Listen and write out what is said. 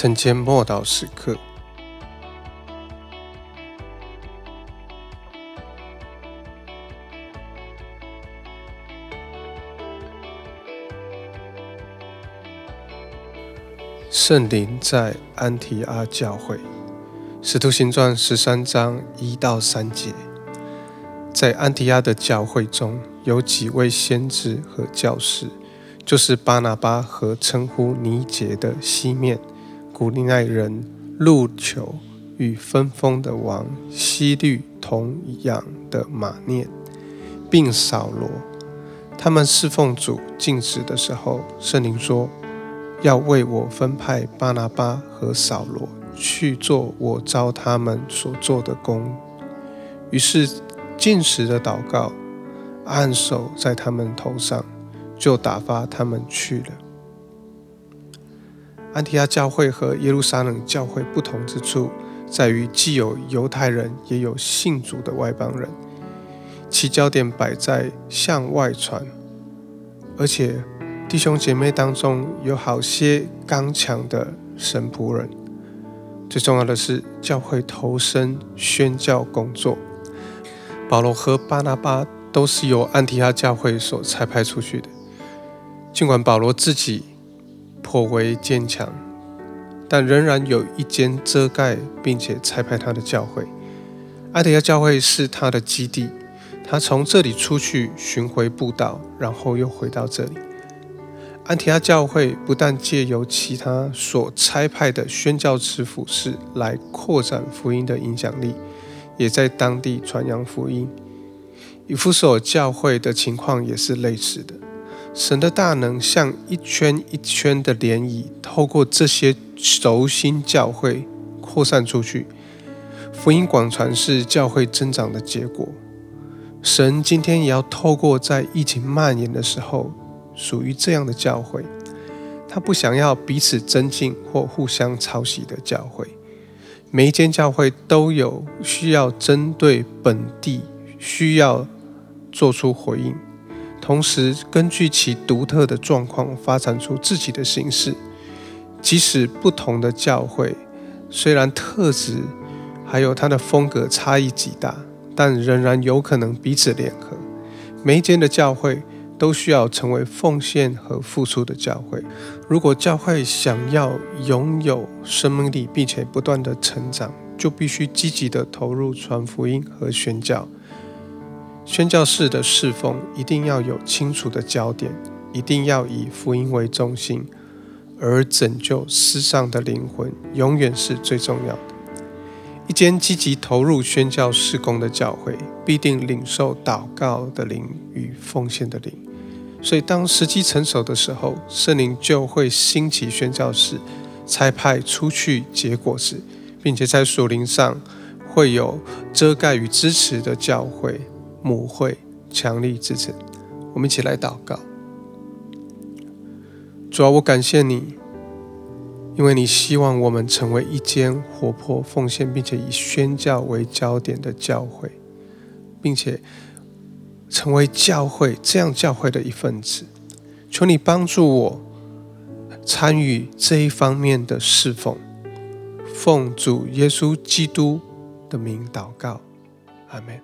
晨间默祷时刻，圣灵在安提阿教会，使徒行传十三章一到三节，在安提阿的教会中有几位先知和教师，就是巴拿巴和称呼尼杰的西面。古利奈人路求与分封的王西律同样的马念，并扫罗，他们侍奉主禁止的时候，圣灵说要为我分派巴拿巴和扫罗去做我招他们所做的工。于是禁食的祷告，按手在他们头上，就打发他们去了。安提阿教会和耶路撒冷教会不同之处，在于既有犹太人，也有信主的外邦人，其焦点摆在向外传，而且弟兄姐妹当中有好些刚强的神仆人。最重要的是，教会投身宣教工作。保罗和巴拿巴都是由安提阿教会所差派出去的，尽管保罗自己。颇为坚强，但仍然有一间遮盖并且拆派他的教会。安提亚教会是他的基地，他从这里出去巡回布道，然后又回到这里。安提亚教会不但借由其他所差派的宣教师服饰来扩展福音的影响力，也在当地传扬福音。以弗所教会的情况也是类似的。神的大能像一圈一圈的涟漪，透过这些轴心教会扩散出去。福音广传是教会增长的结果。神今天也要透过在疫情蔓延的时候，属于这样的教会。他不想要彼此增进或互相抄袭的教会。每一间教会都有需要针对本地需要做出回应。同时，根据其独特的状况发展出自己的形式。即使不同的教会，虽然特质还有它的风格差异极大，但仍然有可能彼此联合。每一间的教会都需要成为奉献和付出的教会。如果教会想要拥有生命力，并且不断的成长，就必须积极的投入传福音和宣教。宣教士的侍奉一定要有清楚的焦点，一定要以福音为中心，而拯救世上的灵魂永远是最重要的。一间积极投入宣教事工的教会，必定领受祷告的灵与奉献的灵。所以，当时机成熟的时候，圣灵就会兴起宣教士，差派出去结果子，并且在属灵上会有遮盖与支持的教会。母会强力支持，我们一起来祷告。主啊，我感谢你，因为你希望我们成为一间活泼奉献，并且以宣教为焦点的教会，并且成为教会这样教会的一份子。求你帮助我参与这一方面的侍奉，奉主耶稣基督的名祷告，阿门。